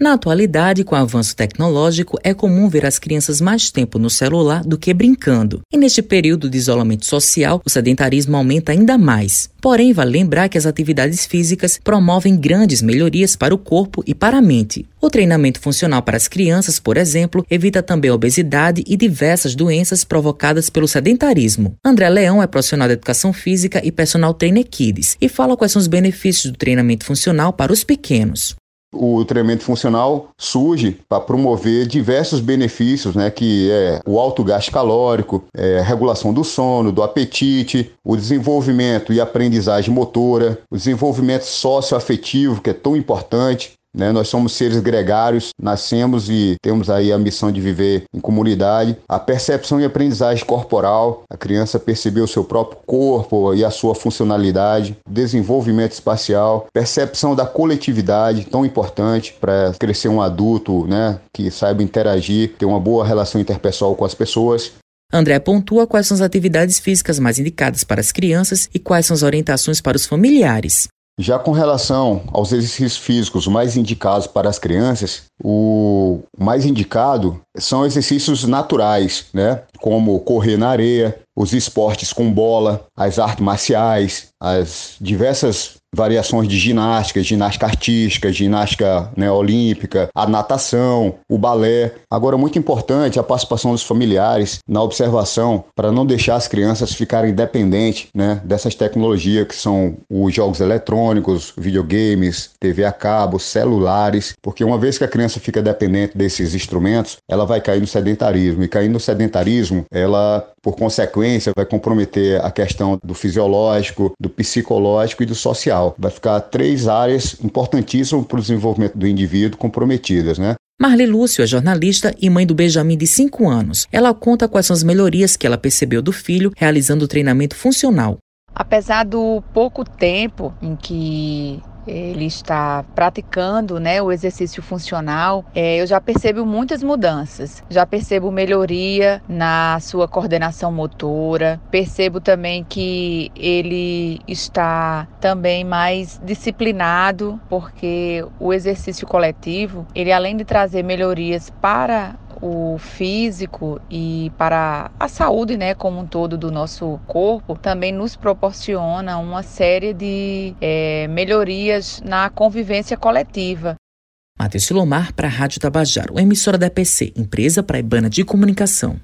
Na atualidade, com o avanço tecnológico, é comum ver as crianças mais tempo no celular do que brincando. E neste período de isolamento social, o sedentarismo aumenta ainda mais. Porém, vale lembrar que as atividades físicas promovem grandes melhorias para o corpo e para a mente. O treinamento funcional para as crianças, por exemplo, evita também a obesidade e diversas doenças provocadas pelo sedentarismo. André Leão é profissional de educação física e personal trainer Kids e fala quais são os benefícios do treinamento funcional para os pequenos o treinamento funcional surge para promover diversos benefícios, né, que é o alto gasto calórico, é, regulação do sono, do apetite, o desenvolvimento e aprendizagem motora, o desenvolvimento socioafetivo, que é tão importante, né? Nós somos seres gregários, nascemos e temos aí a missão de viver em comunidade. A percepção e aprendizagem corporal, a criança perceber o seu próprio corpo e a sua funcionalidade, desenvolvimento espacial, percepção da coletividade, tão importante para crescer um adulto né? que saiba interagir, ter uma boa relação interpessoal com as pessoas. André pontua quais são as atividades físicas mais indicadas para as crianças e quais são as orientações para os familiares. Já com relação aos exercícios físicos mais indicados para as crianças, o mais indicado são exercícios naturais, né? Como correr na areia, os esportes com bola, as artes marciais, as diversas variações de ginástica, ginástica artística, ginástica né, olímpica, a natação, o balé. Agora, muito importante a participação dos familiares na observação para não deixar as crianças ficarem dependentes né, dessas tecnologias que são os jogos eletrônicos, videogames, TV a cabo, celulares, porque uma vez que a criança fica dependente desses instrumentos, ela vai cair no sedentarismo. E cair no sedentarismo, ela, por consequência, vai comprometer a questão do fisiológico, do psicológico e do social. Vai ficar três áreas importantíssimas para o desenvolvimento do indivíduo comprometidas, né? Marli Lúcio é jornalista e mãe do Benjamin de 5 anos. Ela conta quais são as melhorias que ela percebeu do filho realizando o treinamento funcional. Apesar do pouco tempo em que ele está praticando né, o exercício funcional, é, eu já percebo muitas mudanças. Já percebo melhoria na sua coordenação motora, percebo também que ele está também mais disciplinado, porque o exercício coletivo, ele além de trazer melhorias para o físico e para a saúde, né, como um todo do nosso corpo, também nos proporciona uma série de é, melhorias na convivência coletiva. Matheus Silomar para a Rádio Tabajaro, emissora da EPC, empresa praibana de comunicação.